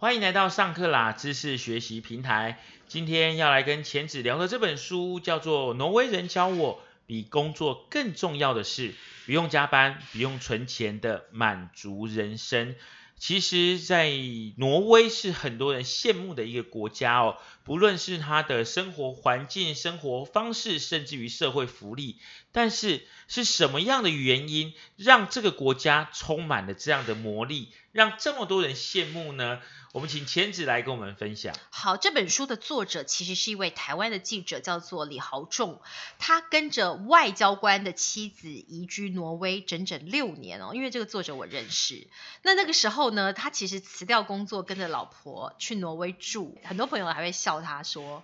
欢迎来到上课啦知识学习平台。今天要来跟钱子聊的这本书叫做《挪威人教我比工作更重要的是：不用加班、不用存钱的满足人生》。其实，在挪威是很多人羡慕的一个国家哦，不论是他的生活环境、生活方式，甚至于社会福利。但是，是什么样的原因让这个国家充满了这样的魔力，让这么多人羡慕呢？我们请千子来跟我们分享。好，这本书的作者其实是一位台湾的记者，叫做李豪仲。他跟着外交官的妻子移居挪威整整六年哦，因为这个作者我认识。那那个时候呢，他其实辞掉工作，跟着老婆去挪威住。很多朋友还会笑他说。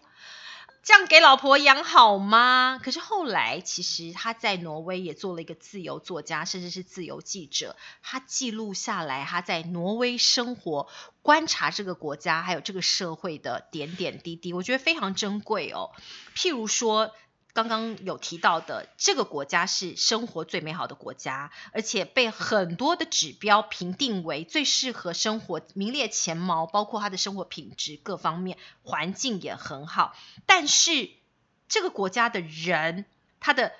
这样给老婆养好吗？可是后来，其实他在挪威也做了一个自由作家，甚至是自由记者。他记录下来他在挪威生活、观察这个国家还有这个社会的点点滴滴，我觉得非常珍贵哦。譬如说。刚刚有提到的，这个国家是生活最美好的国家，而且被很多的指标评定为最适合生活，名列前茅，包括它的生活品质各方面，环境也很好。但是这个国家的人，他的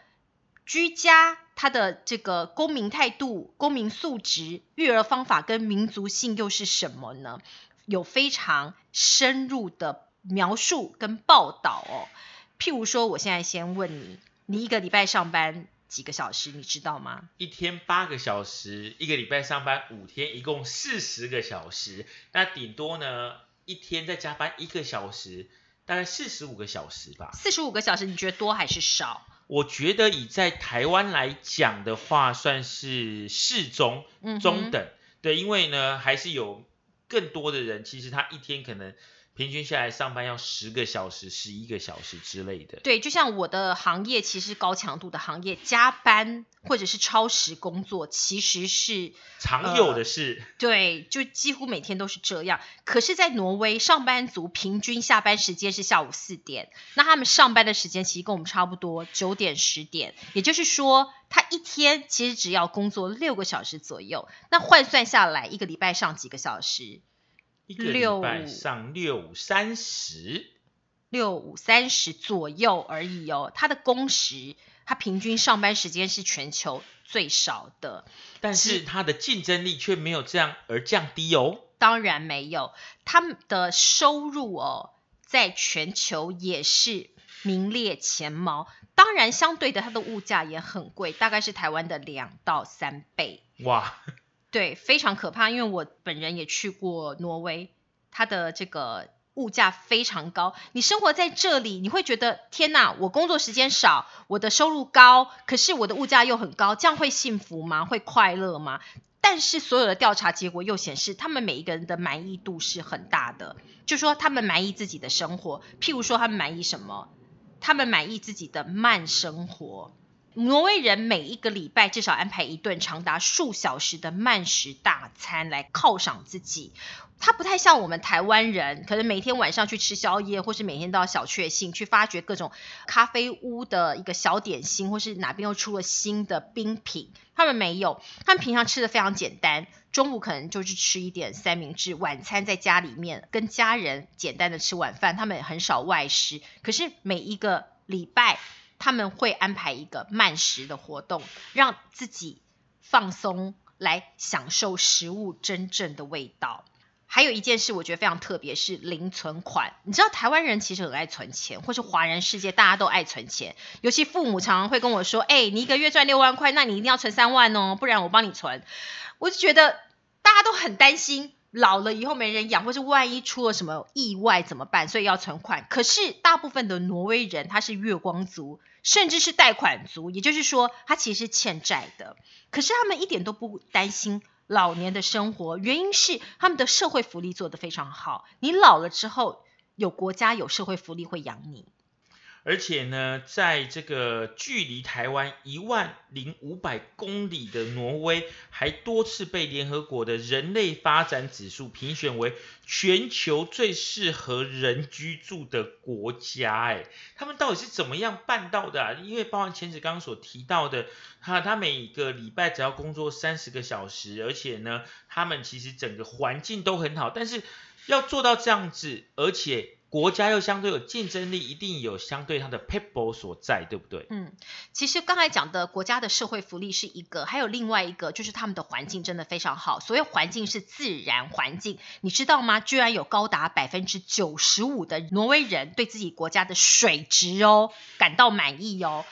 居家，他的这个公民态度、公民素质、育儿方法跟民族性又是什么呢？有非常深入的描述跟报道哦。譬如说，我现在先问你，你一个礼拜上班几个小时，你知道吗？一天八个小时，一个礼拜上班五天，一共四十个小时。那顶多呢，一天再加班一个小时，大概四十五个小时吧。四十五个小时，你觉得多还是少？我觉得以在台湾来讲的话，算是适中、中等。对，因为呢，还是有更多的人，其实他一天可能。平均下来上班要十个小时、十一个小时之类的。对，就像我的行业，其实高强度的行业，加班或者是超时工作，其实是常有的事。对，就几乎每天都是这样。可是，在挪威，上班族平均下班时间是下午四点，那他们上班的时间其实跟我们差不多，九点、十点。也就是说，他一天其实只要工作六个小时左右。那换算下来，一个礼拜上几个小时？一个礼拜上六五三十，六五三十左右而已哦。他的工时，他平均上班时间是全球最少的，但是他的竞争力却没有这样而降低哦。当然没有，他们的收入哦，在全球也是名列前茅。当然，相对的，它的物价也很贵，大概是台湾的两到三倍。哇！对，非常可怕，因为我本人也去过挪威，它的这个物价非常高。你生活在这里，你会觉得天哪，我工作时间少，我的收入高，可是我的物价又很高，这样会幸福吗？会快乐吗？但是所有的调查结果又显示，他们每一个人的满意度是很大的，就说他们满意自己的生活。譬如说，他们满意什么？他们满意自己的慢生活。挪威人每一个礼拜至少安排一顿长达数小时的慢食大餐来犒赏自己。他不太像我们台湾人，可能每天晚上去吃宵夜，或是每天都要小确幸去发掘各种咖啡屋的一个小点心，或是哪边又出了新的冰品。他们没有，他们平常吃的非常简单，中午可能就是吃一点三明治，晚餐在家里面跟家人简单的吃晚饭，他们很少外食。可是每一个礼拜。他们会安排一个慢食的活动，让自己放松，来享受食物真正的味道。还有一件事，我觉得非常特别，是零存款。你知道台湾人其实很爱存钱，或是华人世界大家都爱存钱。尤其父母常常会跟我说：“哎，你一个月赚六万块，那你一定要存三万哦，不然我帮你存。”我就觉得大家都很担心。老了以后没人养，或是万一出了什么意外怎么办？所以要存款。可是大部分的挪威人他是月光族，甚至是贷款族，也就是说他其实是欠债的。可是他们一点都不担心老年的生活，原因是他们的社会福利做得非常好。你老了之后，有国家有社会福利会养你。而且呢，在这个距离台湾一万零五百公里的挪威，还多次被联合国的人类发展指数评选为全球最适合人居住的国家。哎，他们到底是怎么样办到的？因为包含前子刚刚所提到的，他他每个礼拜只要工作三十个小时，而且呢，他们其实整个环境都很好，但是要做到这样子，而且。国家又相对有竞争力，一定有相对它的 people 所在，对不对？嗯，其实刚才讲的国家的社会福利是一个，还有另外一个就是他们的环境真的非常好。所谓环境是自然环境，你知道吗？居然有高达百分之九十五的挪威人对自己国家的水质哦感到满意哦。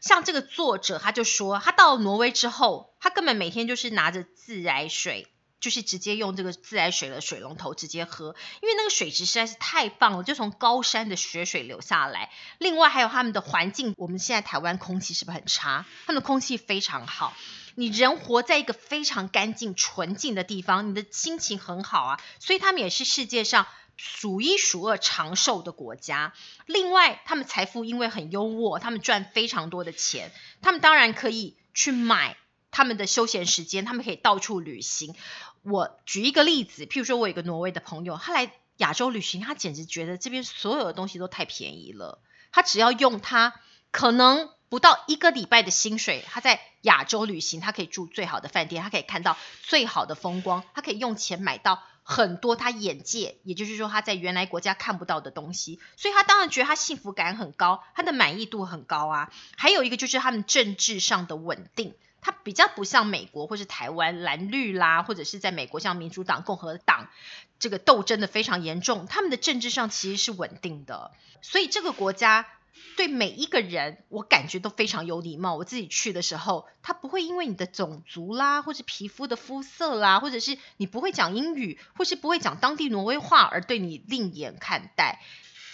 像这个作者他就说，他到挪威之后，他根本每天就是拿着自来水。就是直接用这个自来水的水龙头直接喝，因为那个水质实在是太棒了，就从高山的雪水流下来。另外还有他们的环境，我们现在台湾空气是不是很差？他们的空气非常好。你人活在一个非常干净纯净的地方，你的心情很好啊。所以他们也是世界上数一数二长寿的国家。另外，他们财富因为很优渥，他们赚非常多的钱，他们当然可以去买。他们的休闲时间，他们可以到处旅行。我举一个例子，譬如说，我有一个挪威的朋友，他来亚洲旅行，他简直觉得这边所有的东西都太便宜了。他只要用他可能不到一个礼拜的薪水，他在亚洲旅行，他可以住最好的饭店，他可以看到最好的风光，他可以用钱买到很多他眼界，也就是说他在原来国家看不到的东西。所以他当然觉得他幸福感很高，他的满意度很高啊。还有一个就是他们政治上的稳定。它比较不像美国或是台湾蓝绿啦，或者是在美国像民主党、共和党这个斗争的非常严重，他们的政治上其实是稳定的，所以这个国家对每一个人我感觉都非常有礼貌。我自己去的时候，他不会因为你的种族啦，或者皮肤的肤色啦，或者是你不会讲英语，或是不会讲当地挪威话而对你另眼看待。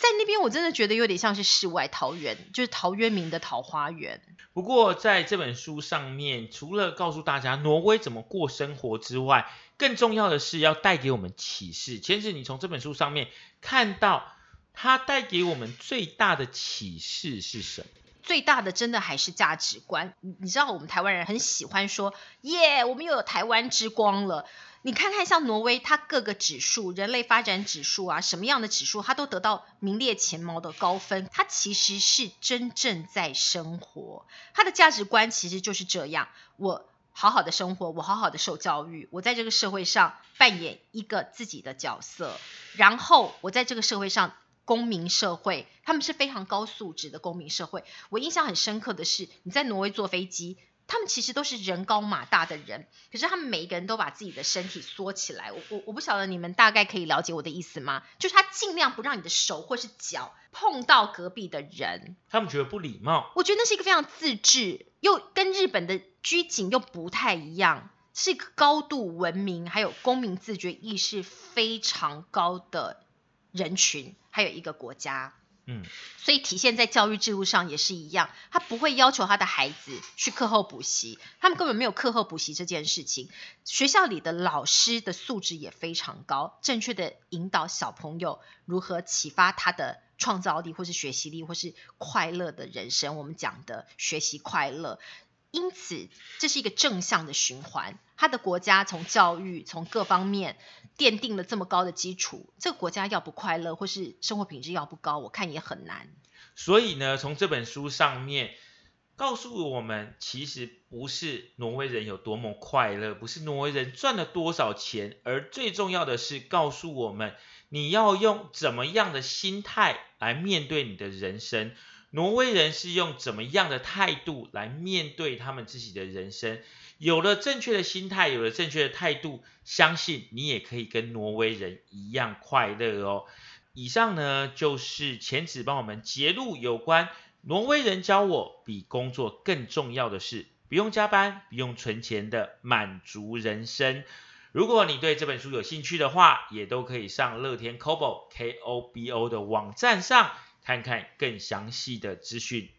在那边，我真的觉得有点像是世外桃源，就是陶渊明的桃花源。不过，在这本书上面，除了告诉大家挪威怎么过生活之外，更重要的是要带给我们启示。其实，你从这本书上面看到，它带给我们最大的启示是什么？最大的真的还是价值观。你知道，我们台湾人很喜欢说：“耶，我们又有台湾之光了。”你看看像挪威，它各个指数、人类发展指数啊，什么样的指数，它都得到名列前茅的高分。它其实是真正在生活，它的价值观其实就是这样：我好好的生活，我好好的受教育，我在这个社会上扮演一个自己的角色，然后我在这个社会上，公民社会，他们是非常高素质的公民社会。我印象很深刻的是，你在挪威坐飞机。他们其实都是人高马大的人，可是他们每一个人都把自己的身体缩起来。我我我不晓得你们大概可以了解我的意思吗？就是他尽量不让你的手或是脚碰到隔壁的人。他们觉得不礼貌。我觉得那是一个非常自治，又跟日本的拘谨又不太一样，是一个高度文明还有公民自觉意识非常高的人群，还有一个国家。嗯，所以体现在教育制度上也是一样，他不会要求他的孩子去课后补习，他们根本没有课后补习这件事情。学校里的老师的素质也非常高，正确的引导小朋友如何启发他的创造力，或是学习力，或是快乐的人生。我们讲的学习快乐。因此，这是一个正向的循环。他的国家从教育、从各方面奠定了这么高的基础，这个国家要不快乐，或是生活品质要不高，我看也很难。所以呢，从这本书上面告诉我们，其实不是挪威人有多么快乐，不是挪威人赚了多少钱，而最重要的是告诉我们，你要用怎么样的心态来面对你的人生。挪威人是用怎么样的态度来面对他们自己的人生？有了正确的心态，有了正确的态度，相信你也可以跟挪威人一样快乐哦。以上呢就是前子帮我们揭露有关挪威人教我比工作更重要的是不用加班、不用存钱的满足人生。如果你对这本书有兴趣的话，也都可以上乐天 Kobo K O B O 的网站上。看看更详细的资讯。